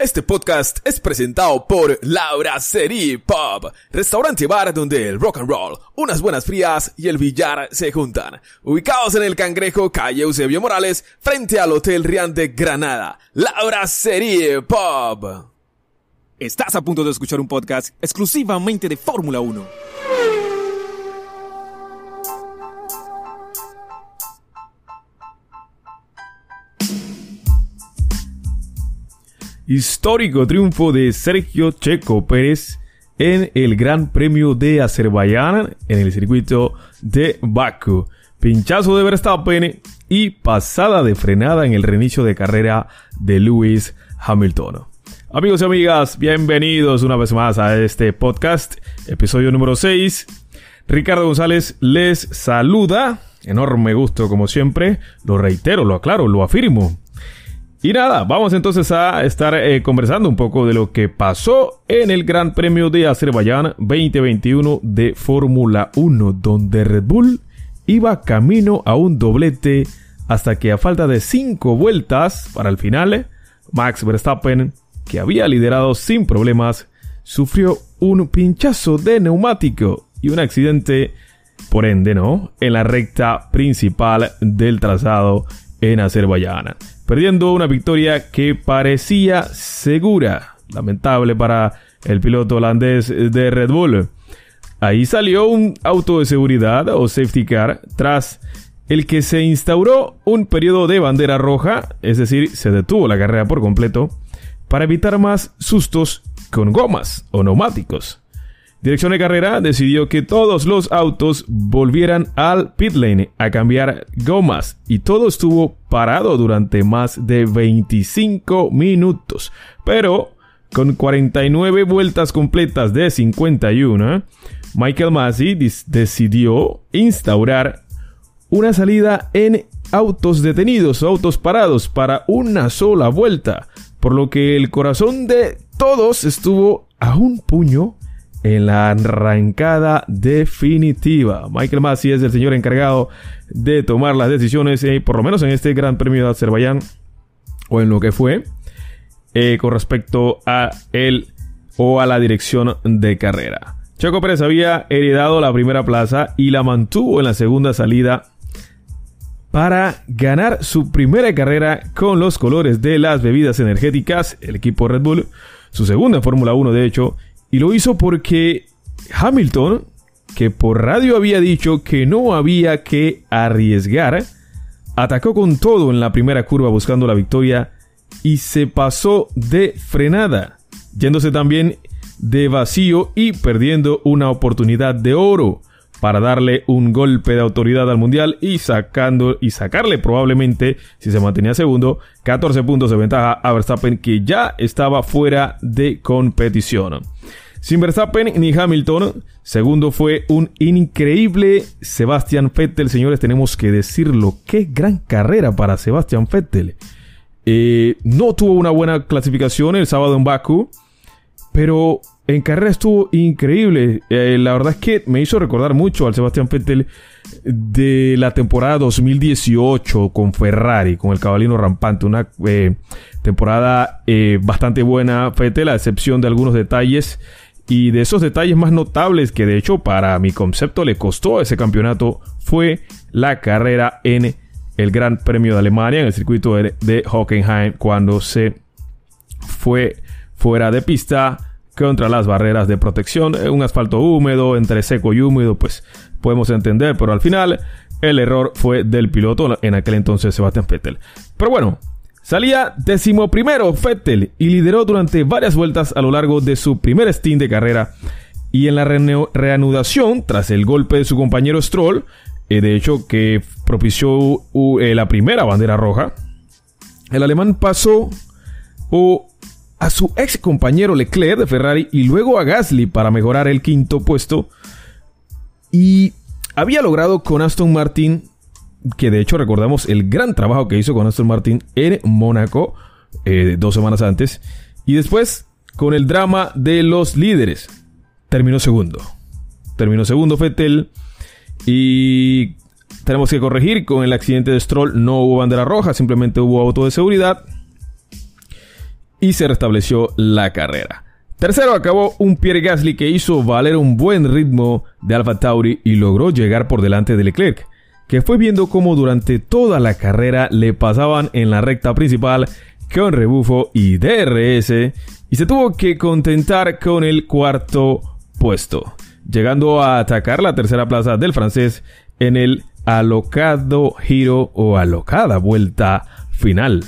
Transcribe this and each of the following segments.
Este podcast es presentado por Laura Serie Pub, restaurante bar donde el rock and roll, unas buenas frías y el billar se juntan. Ubicados en el Cangrejo, calle Eusebio Morales, frente al Hotel Rian de Granada. Laura Serie Pub. Estás a punto de escuchar un podcast exclusivamente de Fórmula 1. Histórico triunfo de Sergio Checo Pérez en el Gran Premio de Azerbaiyán en el circuito de Baku. Pinchazo de Verstappen y pasada de frenada en el reinicio de carrera de Lewis Hamilton. Amigos y amigas, bienvenidos una vez más a este podcast, episodio número 6. Ricardo González les saluda. Enorme gusto como siempre. Lo reitero, lo aclaro, lo afirmo. Y nada, vamos entonces a estar eh, conversando un poco de lo que pasó en el Gran Premio de Azerbaiyán 2021 de Fórmula 1, donde Red Bull iba camino a un doblete hasta que a falta de 5 vueltas para el final, Max Verstappen, que había liderado sin problemas, sufrió un pinchazo de neumático y un accidente, por ende, ¿no? En la recta principal del trazado en Azerbaiyán perdiendo una victoria que parecía segura. Lamentable para el piloto holandés de Red Bull. Ahí salió un auto de seguridad o safety car tras el que se instauró un periodo de bandera roja, es decir, se detuvo la carrera por completo, para evitar más sustos con gomas o neumáticos. Dirección de carrera decidió que todos los autos volvieran al pit lane a cambiar gomas y todo estuvo parado durante más de 25 minutos. Pero con 49 vueltas completas de 51, Michael Massey decidió instaurar una salida en autos detenidos o autos parados para una sola vuelta, por lo que el corazón de todos estuvo a un puño en la arrancada definitiva. Michael Massey es el señor encargado de tomar las decisiones, eh, por lo menos en este Gran Premio de Azerbaiyán, o en lo que fue, eh, con respecto a él o a la dirección de carrera. Checo Pérez había heredado la primera plaza y la mantuvo en la segunda salida para ganar su primera carrera con los colores de las bebidas energéticas, el equipo Red Bull, su segunda Fórmula 1 de hecho, y lo hizo porque Hamilton, que por radio había dicho que no había que arriesgar, atacó con todo en la primera curva buscando la victoria y se pasó de frenada, yéndose también de vacío y perdiendo una oportunidad de oro para darle un golpe de autoridad al mundial y sacando y sacarle probablemente si se mantenía segundo 14 puntos de ventaja a Verstappen que ya estaba fuera de competición. Sin Verstappen ni Hamilton, segundo fue un increíble Sebastian Vettel, señores, tenemos que decirlo. Qué gran carrera para Sebastian Vettel. Eh, no tuvo una buena clasificación el sábado en Baku, pero en carrera estuvo increíble. Eh, la verdad es que me hizo recordar mucho al Sebastian Vettel de la temporada 2018 con Ferrari, con el cabalino rampante. Una eh, temporada bastante buena, Vettel, a excepción de algunos detalles y de esos detalles más notables que de hecho para mi concepto le costó ese campeonato fue la carrera en el Gran Premio de Alemania en el circuito de, Hockenheim cuando se fue fuera de pista contra las barreras de protección. Un asfalto húmedo, entre seco y húmedo, pues podemos entender, pero al final el error fue del piloto en aquel entonces Sebastian Vettel. Pero bueno, Salía decimoprimero Vettel y lideró durante varias vueltas a lo largo de su primer stint de carrera. Y en la reanudación, tras el golpe de su compañero Stroll, eh, de hecho que propició eh, la primera bandera roja, el alemán pasó a su ex compañero Leclerc de Ferrari y luego a Gasly para mejorar el quinto puesto. Y había logrado con Aston Martin que de hecho recordamos el gran trabajo que hizo con Aston Martin en Mónaco eh, dos semanas antes. Y después, con el drama de los líderes, terminó segundo. Terminó segundo Fettel. Y tenemos que corregir, con el accidente de Stroll no hubo bandera roja, simplemente hubo auto de seguridad. y se restableció la carrera. Tercero acabó un Pierre Gasly que hizo valer un buen ritmo de Alfa Tauri y logró llegar por delante de Leclerc, que fue viendo cómo durante toda la carrera le pasaban en la recta principal con rebufo y DRS y se tuvo que contentar con el cuarto puesto, llegando a atacar la tercera plaza del francés en el alocado giro o alocada vuelta final.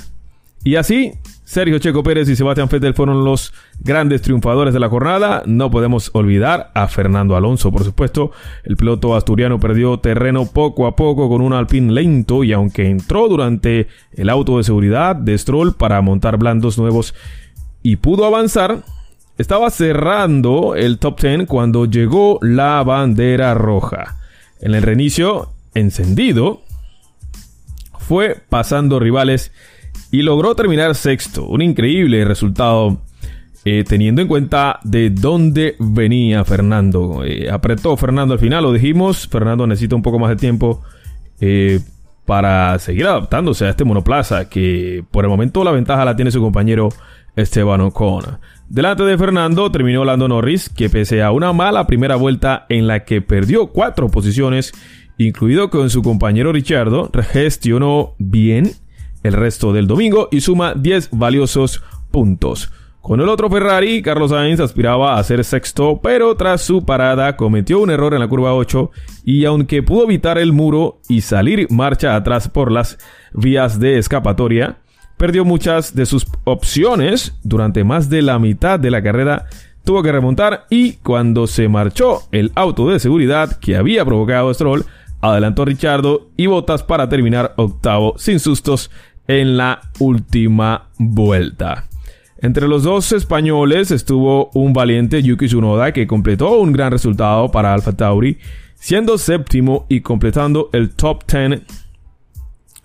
Y así, Sergio Checo Pérez y Sebastián Vettel fueron los grandes triunfadores de la jornada. No podemos olvidar a Fernando Alonso, por supuesto. El piloto asturiano perdió terreno poco a poco con un Alpine lento y aunque entró durante el auto de seguridad de Stroll para montar blandos nuevos y pudo avanzar, estaba cerrando el top 10 cuando llegó la bandera roja. En el reinicio, encendido, fue pasando rivales y logró terminar sexto. Un increíble resultado eh, teniendo en cuenta de dónde venía Fernando. Eh, apretó Fernando al final, lo dijimos. Fernando necesita un poco más de tiempo eh, para seguir adaptándose a este monoplaza que por el momento la ventaja la tiene su compañero Esteban Ocon. Delante de Fernando terminó Lando Norris, que pese a una mala primera vuelta en la que perdió cuatro posiciones, incluido con su compañero Richardo, gestionó bien el resto del domingo y suma 10 valiosos puntos. Con el otro Ferrari, Carlos Sainz aspiraba a ser sexto, pero tras su parada cometió un error en la curva 8 y aunque pudo evitar el muro y salir marcha atrás por las vías de escapatoria, perdió muchas de sus opciones durante más de la mitad de la carrera tuvo que remontar y cuando se marchó el auto de seguridad que había provocado Stroll, adelantó Richardo y Botas para terminar octavo sin sustos en la última vuelta. Entre los dos españoles estuvo un valiente Yuki Tsunoda que completó un gran resultado para Alfa Tauri, siendo séptimo y completando el top 10.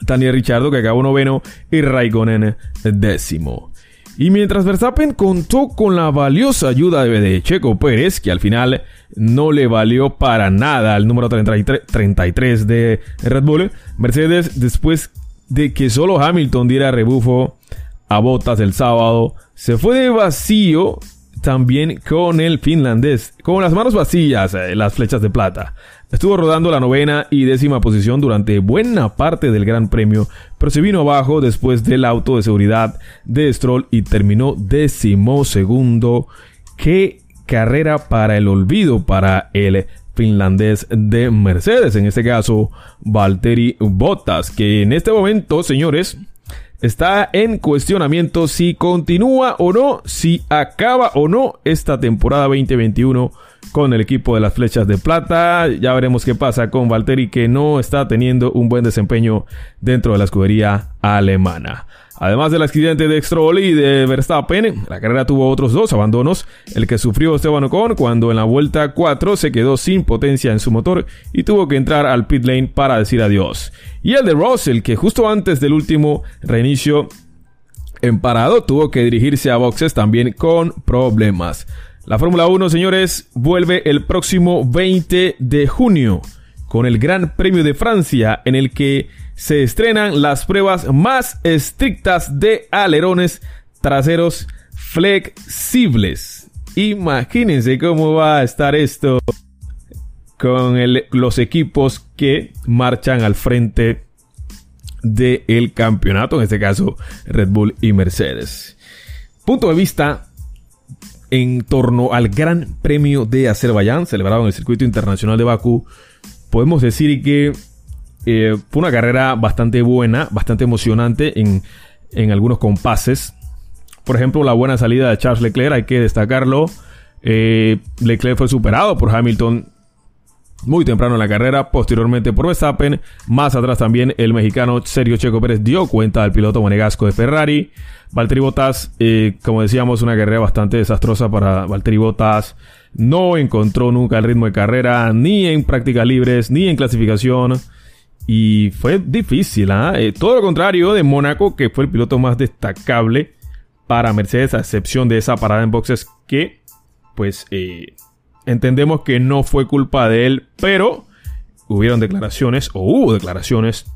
Daniel Richardo que acabó noveno y Raikkonen décimo. Y mientras Verstappen contó con la valiosa ayuda de Checo Pérez, que al final no le valió para nada al número 33 de Red Bull, Mercedes, después de que solo Hamilton diera rebufo a botas el sábado, se fue de vacío también con el finlandés, con las manos vacías, eh, las flechas de plata. Estuvo rodando la novena y décima posición durante buena parte del Gran Premio, pero se vino abajo después del auto de seguridad de Stroll y terminó décimo segundo. Qué carrera para el olvido para el finlandés de Mercedes, en este caso Valtteri Bottas, que en este momento, señores, está en cuestionamiento si continúa o no, si acaba o no esta temporada 2021 con el equipo de las flechas de plata. Ya veremos qué pasa con Valtteri que no está teniendo un buen desempeño dentro de la escudería alemana. Además del accidente de Stroll y de Verstappen, la carrera tuvo otros dos abandonos, el que sufrió Esteban Ocon cuando en la vuelta 4 se quedó sin potencia en su motor y tuvo que entrar al pit lane para decir adiós. Y el de Russell, que justo antes del último reinicio en parado tuvo que dirigirse a boxes también con problemas. La Fórmula 1, señores, vuelve el próximo 20 de junio con el Gran Premio de Francia en el que se estrenan las pruebas más estrictas de alerones traseros flexibles. Imagínense cómo va a estar esto con los equipos que marchan al frente del campeonato, en este caso Red Bull y Mercedes. Punto de vista en torno al Gran Premio de Azerbaiyán, celebrado en el Circuito Internacional de Bakú, podemos decir que eh, fue una carrera bastante buena, bastante emocionante en, en, algunos compases. Por ejemplo, la buena salida de Charles Leclerc, hay que destacarlo. Eh, Leclerc fue superado por Hamilton muy temprano en la carrera, posteriormente por Verstappen. Más atrás también el mexicano Sergio Checo Pérez dio cuenta al piloto monegasco de Ferrari. Valtteri Bottas, eh, como decíamos, una carrera bastante desastrosa para Valtteri Bottas. No encontró nunca el ritmo de carrera, ni en prácticas libres, ni en clasificación. Y fue difícil, ¿ah? eh, todo lo contrario de Mónaco, que fue el piloto más destacable para Mercedes, a excepción de esa parada en boxes que, pues, eh, entendemos que no fue culpa de él, pero hubieron declaraciones, o hubo declaraciones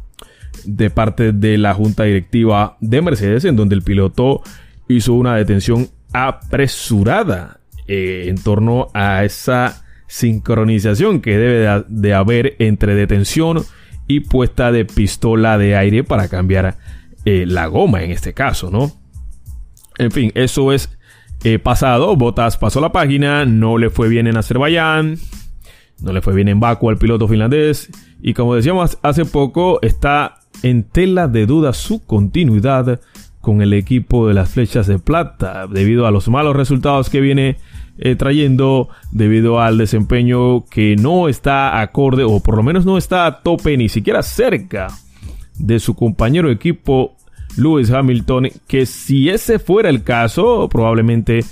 de parte de la junta directiva de Mercedes, en donde el piloto hizo una detención apresurada eh, en torno a esa sincronización que debe de, haber entre detención y puesta de pistola de aire para cambiar eh, la goma en este caso, ¿no? En fin, eso es eh, pasado. Botas pasó la página, no le fue bien en Azerbaiyán, no le fue bien en Baku al piloto finlandés y como decíamos hace poco está en tela de duda su continuidad con el equipo de las flechas de plata debido a los malos resultados que viene eh, trayendo debido al desempeño que no está acorde o por lo menos no está a tope ni siquiera cerca de su compañero de equipo Lewis Hamilton que si ese fuera el caso probablemente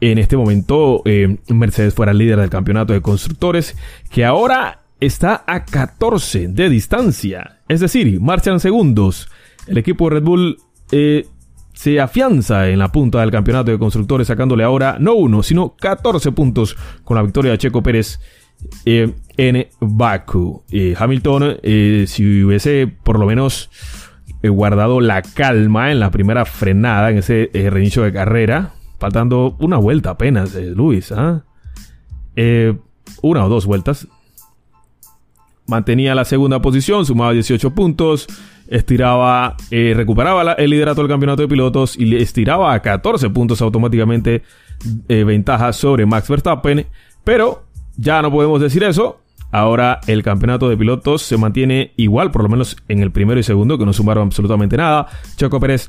en este momento eh, Mercedes fuera el líder del campeonato de constructores que ahora está a 14 de distancia. Es decir marchan segundos. El equipo Red Bull eh, se afianza en la punta del campeonato de constructores, sacándole ahora no uno, sino 14 puntos con la victoria de Checo Pérez eh, en Baku. Eh, Hamilton, si hubiese por lo menos guardado la calma en la primera frenada, en ese reinicio de carrera, faltando una vuelta apenas, Luis, ¿ah? una o dos vueltas. Mantenía la segunda posición, sumaba 18 puntos estiraba, eh, recuperaba el liderato del campeonato de pilotos y estiraba a 14 puntos automáticamente eh, ventaja sobre Max Verstappen. Pero ya no podemos decir eso. Ahora el campeonato de pilotos se mantiene igual, por lo menos en el primero y segundo, que no sumaron absolutamente nada. Choco Pérez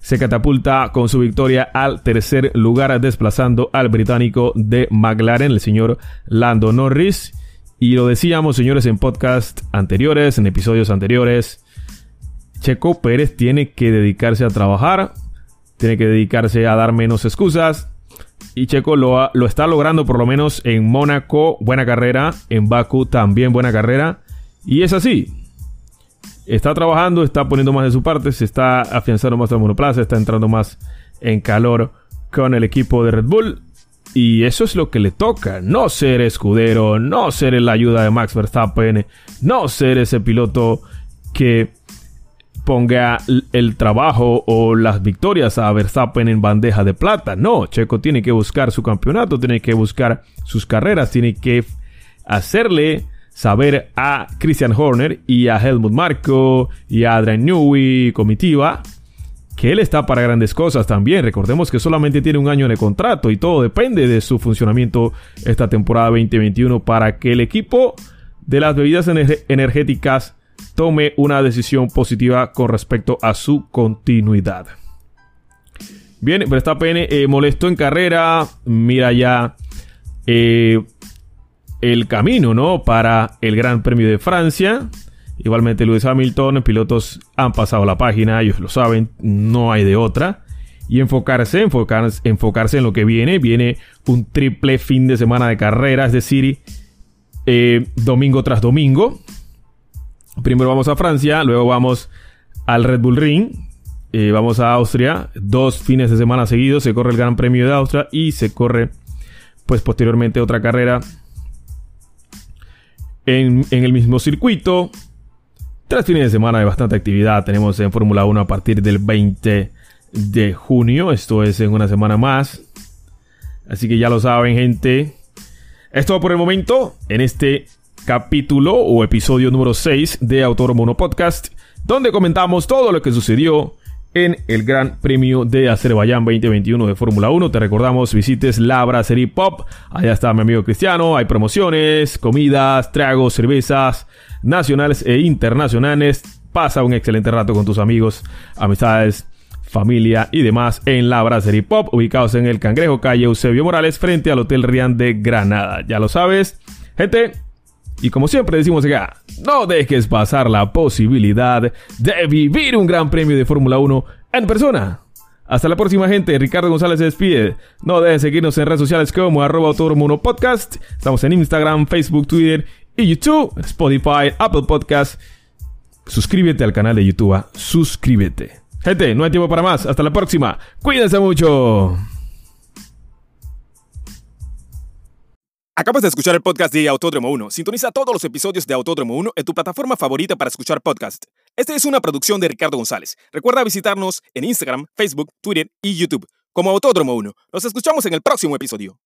se catapulta con su victoria al tercer lugar, desplazando al británico de McLaren, el señor Lando Norris. Y lo decíamos, señores, en podcast anteriores, en episodios anteriores. Checo Pérez tiene que dedicarse a trabajar, tiene que dedicarse a dar menos excusas. Y Checo lo, lo está logrando por lo menos en Mónaco, buena carrera, en Baku también buena carrera. Y es así. Está trabajando, está poniendo más de su parte, se está afianzando más al monoplaza, está entrando más en calor con el equipo de Red Bull. Y eso es lo que le toca, no ser escudero, no ser la ayuda de Max Verstappen, no ser ese piloto que ponga el trabajo o las victorias a Verstappen en bandeja de plata. No, Checo tiene que buscar su campeonato, tiene que buscar sus carreras, tiene que hacerle saber a Christian Horner y a Helmut Marko y a Adrian Newey, comitiva, que él está para grandes cosas también. Recordemos que solamente tiene un año de contrato y todo depende de su funcionamiento esta temporada 2021 para que el equipo de las bebidas energéticas tome una decisión positiva con respecto a su continuidad. Bien, Verstappen eh, molesto en carrera, mira ya eh, el camino, ¿no? Para el Gran Premio de Francia. Igualmente Lewis Hamilton, pilotos han pasado la página, ellos lo saben, no hay de otra. Y enfocarse, enfocarse, enfocarse en lo que viene. Viene un triple fin de semana de carrera, es decir, eh, domingo tras domingo. Primero vamos a Francia, luego vamos al Red Bull Ring, eh, vamos a Austria, dos fines de semana seguidos, se corre el Gran Premio de Austria y se corre pues posteriormente otra carrera en, el mismo circuito. Tres fines de semana de bastante actividad tenemos en Fórmula 1 a partir del 20 de junio, esto es en una semana más. Así que ya lo saben gente. Esto por el momento en este capítulo o episodio número 6 de Autor Mono Podcast, donde comentamos todo lo que sucedió en el Gran Premio de Azerbaiyán 2021 de Fórmula 1. Te recordamos, visites la Brasserie Pop. Allá está mi amigo Cristiano. Hay promociones, comidas, tragos, cervezas nacionales e internacionales. Pasa un excelente rato con tus amigos, amistades, familia y demás en la Brasserie Pop, ubicados en el Cangrejo, calle Eusebio Morales, frente al Hotel Rian de Granada. Ya lo sabes. Gente, y como siempre decimos acá, no dejes pasar la posibilidad de vivir un gran premio de Fórmula 1 en persona. Hasta la próxima gente, Ricardo González se despide. No dejen seguirnos en redes sociales como arroba podcast. Estamos en Instagram, Facebook, Twitter y YouTube, Spotify, Apple Podcast. Suscríbete al canal de YouTube, suscríbete. Gente, no hay tiempo para más. Hasta la próxima. Cuídense mucho. Acabas de escuchar el podcast de Autódromo 1. Sintoniza todos los episodios de Autódromo 1 en tu plataforma favorita para escuchar podcast. Esta es una producción de Ricardo González. Recuerda visitarnos en Instagram, Facebook, Twitter y YouTube como Autódromo 1. Nos escuchamos en el próximo episodio.